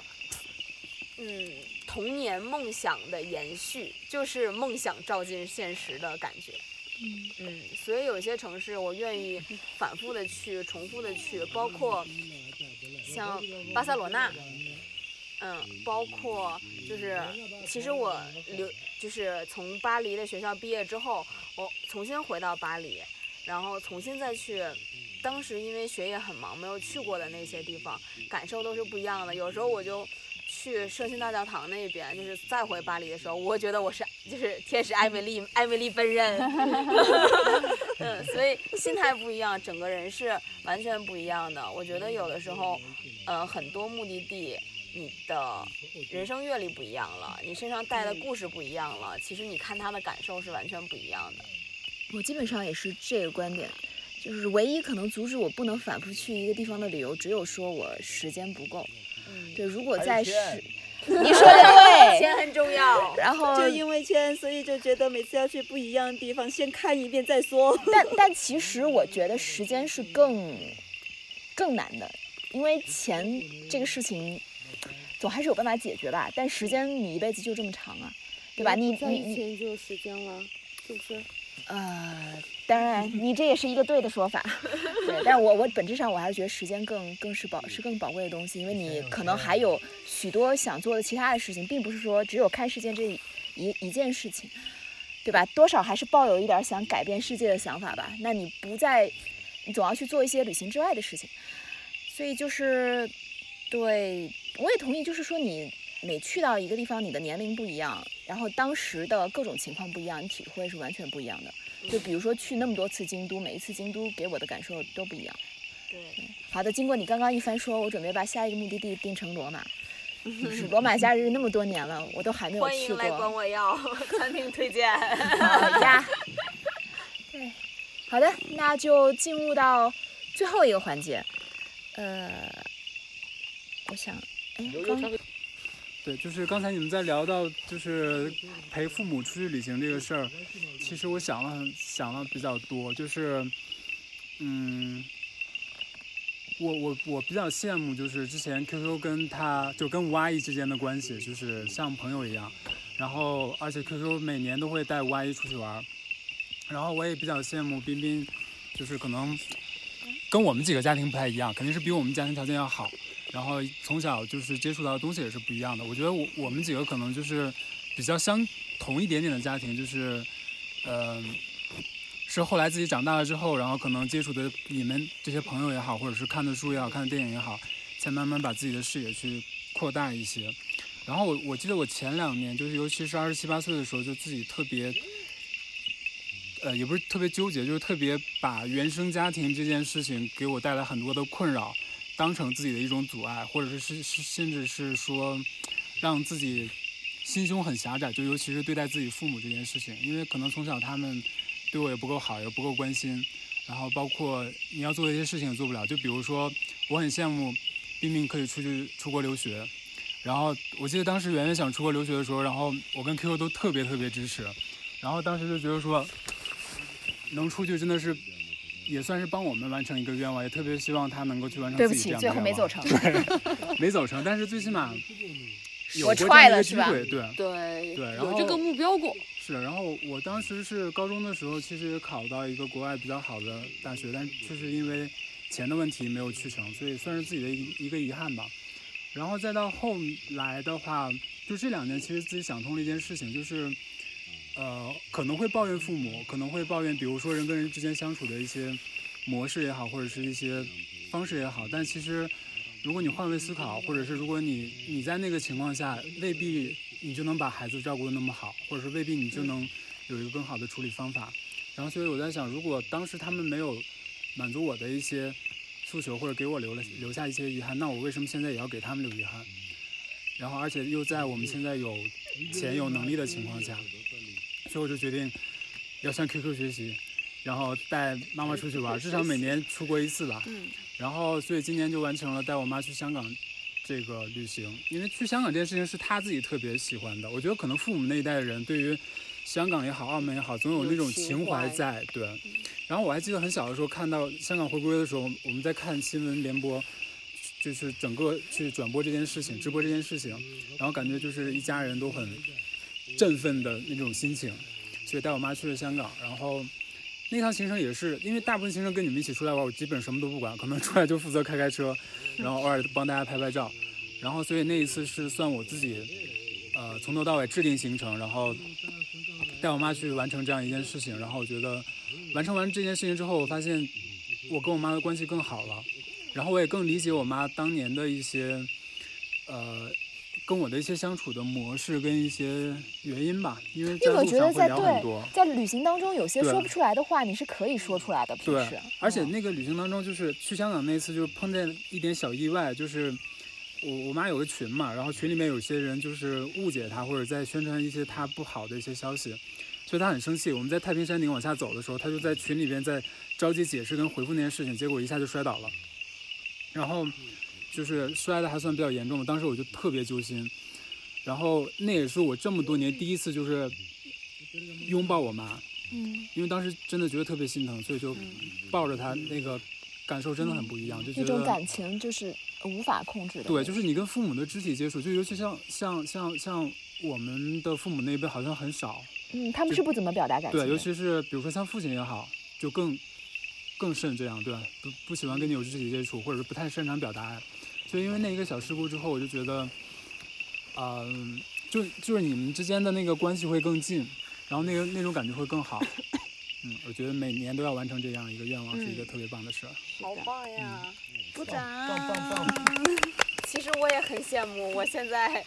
嗯，童年梦想的延续，就是梦想照进现实的感觉。嗯嗯，所以有些城市我愿意反复的去，重复的去，包括像巴塞罗那，嗯，包括就是其实我留就是从巴黎的学校毕业之后，我重新回到巴黎，然后重新再去。当时因为学业很忙，没有去过的那些地方，感受都是不一样的。有时候我就去圣心大教堂那边，就是再回巴黎的时候，我觉得我是就是天使艾米丽，艾米丽本人。[LAUGHS] 嗯，所以心态不一样，整个人是完全不一样的。我觉得有的时候，呃，很多目的地，你的人生阅历不一样了，你身上带的故事不一样了，其实你看他的感受是完全不一样的。我基本上也是这个观点，就是唯一可能阻止我不能反复去一个地方的理由，只有说我时间不够。嗯，对，如果在时你说的对，钱很重要。[LAUGHS] 然后就因为钱，所以就觉得每次要去不一样的地方，先看一遍再说。但但其实我觉得时间是更更难的，因为钱这个事情总还是有办法解决吧。但时间你一辈子就这么长啊，对吧？你你你一起就有时间了，是不是？呃，当然你这也是一个对的说法，[LAUGHS] 对。但是我我本质上我还是觉得时间更更是宝是更宝贵的东西，因为你可能还有许多想做的其他的事情，并不是说只有看世界这一一件事情。对吧？多少还是抱有一点想改变世界的想法吧。那你不在，你总要去做一些旅行之外的事情。所以就是，对我也同意，就是说你每去到一个地方，你的年龄不一样，然后当时的各种情况不一样，你体会是完全不一样的。就比如说去那么多次京都，每一次京都给我的感受都不一样。对，好的，经过你刚刚一番说，我准备把下一个目的地定成罗马。[LAUGHS] 就是罗马假日那么多年了，我都还没有去过。欢迎来管我要 [LAUGHS] 餐厅推荐。好呀。[LAUGHS] 对，好的，那就进入到最后一个环节。呃，我想，哎，刚对，就是刚才你们在聊到就是陪父母出去旅行这个事儿，其实我想了想了比较多，就是嗯，我我我比较羡慕就是之前 QQ 跟他就跟吴阿姨之间的关系，就是像朋友一样，然后而且 QQ 每年都会带吴阿姨出去玩，然后我也比较羡慕彬彬，就是可能跟我们几个家庭不太一样，肯定是比我们家庭条件要好。然后从小就是接触到的东西也是不一样的。我觉得我我们几个可能就是比较相同一点点的家庭，就是，呃，是后来自己长大了之后，然后可能接触的你们这些朋友也好，或者是看的书也好，看的电影也好，才慢慢把自己的视野去扩大一些。然后我我记得我前两年就是尤其是二十七八岁的时候，就自己特别，呃，也不是特别纠结，就是特别把原生家庭这件事情给我带来很多的困扰。当成自己的一种阻碍，或者是是是，甚至是说，让自己心胸很狭窄，就尤其是对待自己父母这件事情，因为可能从小他们对我也不够好，也不够关心，然后包括你要做的一些事情也做不了，就比如说，我很羡慕冰冰可以出去出国留学，然后我记得当时圆圆想出国留学的时候，然后我跟 QQ 都特别特别支持，然后当时就觉得说，能出去真的是。也算是帮我们完成一个愿望，也特别希望他能够去完成对不起，自己这样的最后没愿望走成。对，[LAUGHS] 没走成，但是最起码有我过这踹了是吧样一个机会，对对，对，然后有这个目标过。是，然后我当时是高中的时候，其实考到一个国外比较好的大学，但就是因为钱的问题没有去成，所以算是自己的一一个遗憾吧。然后再到后来的话，就这两年其实自己想通了一件事情，就是呃可能会抱怨父母，可能会抱怨，比如说人跟人之间相处的一些模式也好，或者是一些方式也好，但其实如果你换位思考，或者是如果你你在那个情况下，未必你就能把孩子照顾得那么好，或者是未必你就能有一个更好的处理方法。然后所以我在想，如果当时他们没有满足我的一些诉求，或者给我留了留下一些遗憾，那我为什么现在也要给他们留遗憾？然后而且又在我们现在有钱有能力的情况下，所以我就决定要向 QQ 学习，然后带妈妈出去玩，至少每年出国一次吧。嗯然后，所以今年就完成了带我妈去香港这个旅行。因为去香港这件事情是她自己特别喜欢的。我觉得可能父母那一代的人对于香港也好，澳门也好，总有那种情怀在。对。然后我还记得很小的时候看到香港回归的时候，我们在看新闻联播，就是整个去转播这件事情、直播这件事情，然后感觉就是一家人都很振奋的那种心情，所以带我妈去了香港，然后。那趟行程也是，因为大部分行程跟你们一起出来玩，我基本什么都不管，可能出来就负责开开车，[LAUGHS] 然后偶尔帮大家拍拍照，然后所以那一次是算我自己，呃，从头到尾制定行程，然后带我妈去完成这样一件事情，然后我觉得完成完这件事情之后，我发现我跟我妈的关系更好了，然后我也更理解我妈当年的一些，呃。跟我的一些相处的模式跟一些原因吧，因为因为我觉得在对多在旅行当中有些说不出来的话，你是可以说出来的。平对时，而且那个旅行当中，就是去香港那次，就是碰见一点小意外，就是我我妈有个群嘛，然后群里面有些人就是误解她，或者在宣传一些她不好的一些消息，所以她很生气。我们在太平山顶往下走的时候，她就在群里边在着急解释跟回复那件事情，结果一下就摔倒了，然后就是摔的还算比较严重的，当时我就特别揪心。然后那也是我这么多年第一次就是拥抱我妈，嗯，因为当时真的觉得特别心疼，所以就抱着她，那个感受真的很不一样，就觉得那种感情就是无法控制的。对，就是你跟父母的肢体接触，就尤其像像像像我们的父母那一辈好像很少，嗯，他们是不怎么表达感情。对，尤其是比如说像父亲也好，就更更甚这样，对，不不喜欢跟你有肢体接触，或者是不太擅长表达爱，所以因为那一个小事故之后，我就觉得，嗯、就就是你们之间的那个关系会更近，然后那个那种感觉会更好。[LAUGHS] 嗯，我觉得每年都要完成这样一个愿望是一个特别棒的事儿。好棒呀！鼓掌！棒棒棒！其实我也很羡慕，我现在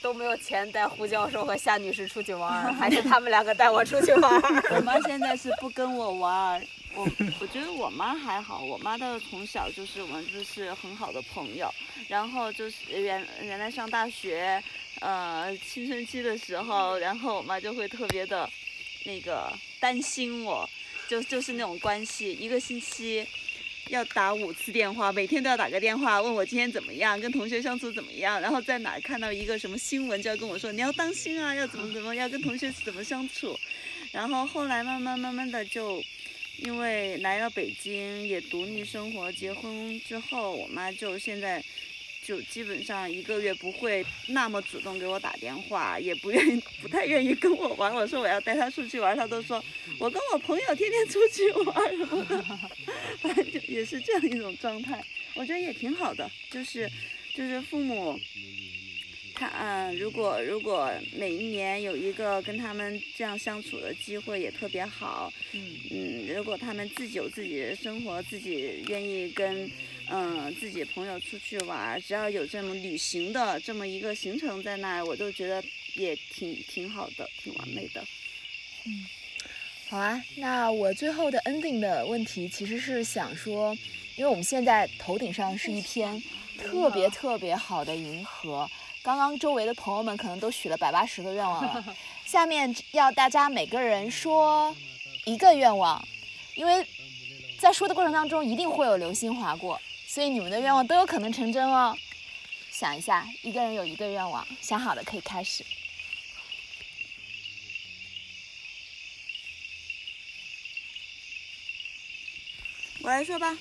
都没有钱带胡教授和夏女士出去玩儿，还是他们两个带我出去玩儿。[LAUGHS] 我妈现在是不跟我玩儿，我我觉得我妈还好，我妈的从小就是我们就是很好的朋友，然后就是原原来上大学，呃青春期的时候，然后我妈就会特别的，那个担心我，就就是那种关系，一个星期。要打五次电话，每天都要打个电话，问我今天怎么样，跟同学相处怎么样，然后在哪看到一个什么新闻，就要跟我说你要当心啊，要怎么怎么，要跟同学怎么相处。然后后来慢慢慢慢的就，因为来到北京也独立生活，结婚之后，我妈就现在就基本上一个月不会那么主动给我打电话，也不愿意不太愿意跟我玩。我说我要带她出去玩，她都说我跟我朋友天天出去玩，[LAUGHS] 反正就也是这样一种状态。我觉得也挺好的，就是就是父母。他嗯，如果如果每一年有一个跟他们这样相处的机会，也特别好。嗯如果他们自己有自己的生活，自己愿意跟嗯自己朋友出去玩，只要有这么旅行的这么一个行程在那儿，我都觉得也挺挺好的，挺完美的。嗯好啊，那我最后的 ending 的问题其实是想说，因为我们现在头顶上是一片特别特别好的银河，刚刚周围的朋友们可能都许了百八十个愿望了，下面要大家每个人说一个愿望，因为在说的过程当中一定会有流星划过，所以你们的愿望都有可能成真哦。想一下，一个人有一个愿望，想好了可以开始。我来说吧，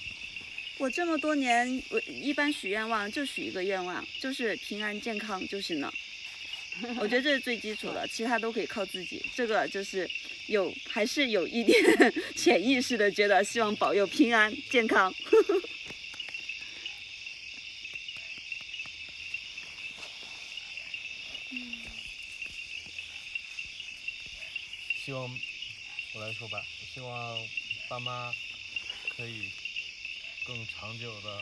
我这么多年，我一般许愿望就许一个愿望，就是平安健康就行了。[LAUGHS] 我觉得这是最基础的，其他都可以靠自己。这个就是有还是有一点 [LAUGHS] 潜意识的觉得希望保佑平安健康。希望我来说吧，我希望爸妈可以更长久的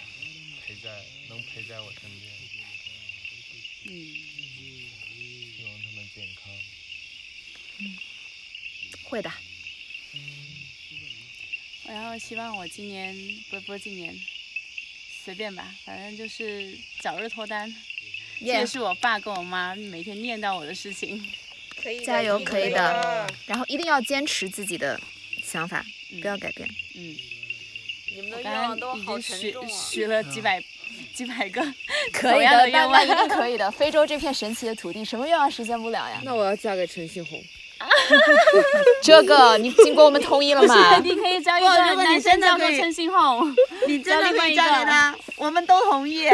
陪在，能陪在我身边。嗯，希望他们健康。会的。然后希望我今年不不是今年，随便吧，反正就是早日脱单。这 Yeah 也是我爸跟我妈每天念叨我的事情。可以加油，可以的的。然后一定要坚持自己的想法，不要改变。嗯，你们的愿望都好已经许沉重啊！许了几百几百个可以的，愿望一定 [LAUGHS] 可以的。非洲这片神奇的土地，什么愿望实现不了呀？那我要嫁给陈信宏。[LAUGHS] 这个你经过我们同意了吗？你可以交一哇个如果你男生叫做真的可以陈星红，你真的可以嫁给他，[LAUGHS] 我们都同意。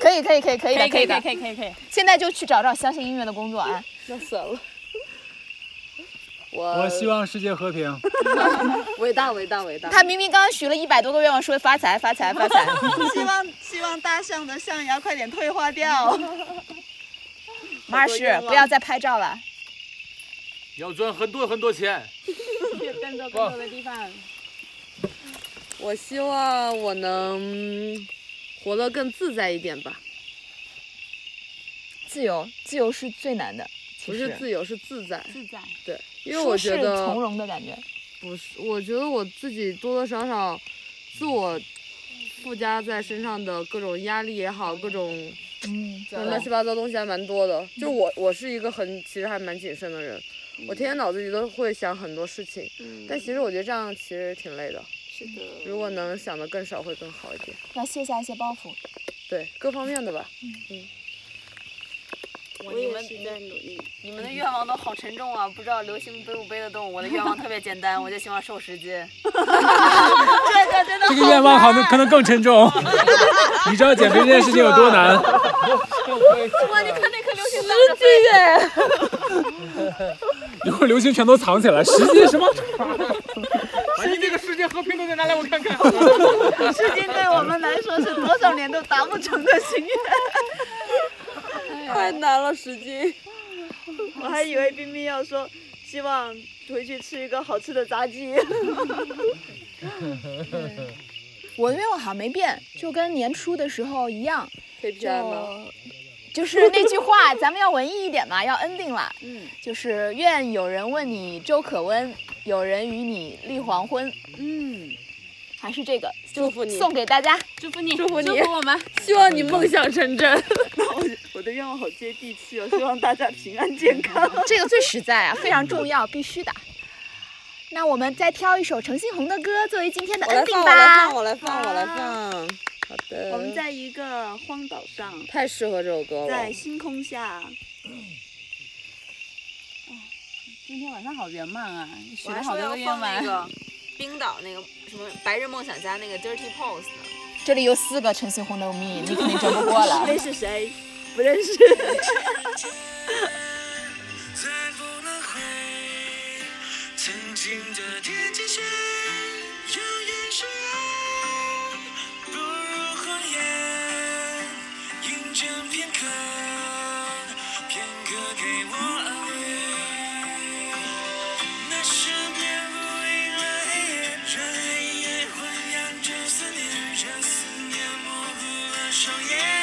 可以，可以，可以，可以的，可以可以的。可以可以可以。现在就去找找相信音乐的工作啊！要死了。我我希望世界和平。[LAUGHS] 伟大伟大伟大。他明明刚刚许了一百多个愿望，说发财发财发财。[LAUGHS] 希望希望大象的象牙快点退化掉。[LAUGHS] 马尔士，不要再拍照了。要赚很多很多钱。去更多更多的地方。我希望我能活得更自在一点吧，自由，自由是最难的。其不是自由，是自在。自在。对，因为我舒适觉得从容的感觉。不是，我觉得我自己多多少少自我附加在身上的各种压力也好，各种嗯，乱七八糟东西还蛮多的。就我，我是一个很其实还蛮谨慎的人，我天天脑子里都会想很多事情，但其实我觉得这样其实挺累的。是的。如果能想的更少会更好一点。要卸下一些包袱。对，各方面的吧。我也是在努力。你们的愿望都好沉重啊，不知道流星背不背得动。我的愿望特别简单，我就希望瘦十斤。[LAUGHS] 这个真的这个愿望好像可能更沉重。[LAUGHS] 你知道减肥这件事情有多难？哇，你看那颗流星十斤耶。一会儿流星全都藏起来，十斤什么？[LAUGHS] 把你这个世界和平都给拿来我看看。十斤对我们来说是多少年都达不成的心愿。太难了，十斤。[LAUGHS] 我还以为冰冰要说，希望回去吃一个好吃的炸鸡。[LAUGHS] 我的愿望好像没变，就跟年初的时候一样。KPI 吗？就是那句话，咱们要文艺一点嘛，要 ending 了。嗯。就是愿有人问你周可温，有人与你立黄昏。嗯，还是这个，祝福你，送给大家，祝福你，祝福你，祝福我们，希望你梦想成真。[LAUGHS] 我我的愿望好接地气哦，希望大家平安健康。这个最实在啊，非常重要，必须的。那我们再挑一首程星红的歌作为今天的 ending 吧。我来放，我来放，我来放。好的。我们在一个荒岛上，太适合这首歌了。在星空下。今天晚上好圆满啊！许了好多个愿望。那个冰岛那个什么白日梦想家那个 Dirty Pose 呢。这里有四个陈星红的蜜，[LAUGHS] 你肯定争不过了。那是谁？不认识。曾经的天际线，永远是爱，不如谎言。饮鸩片刻，片刻给我安慰。那失双眼。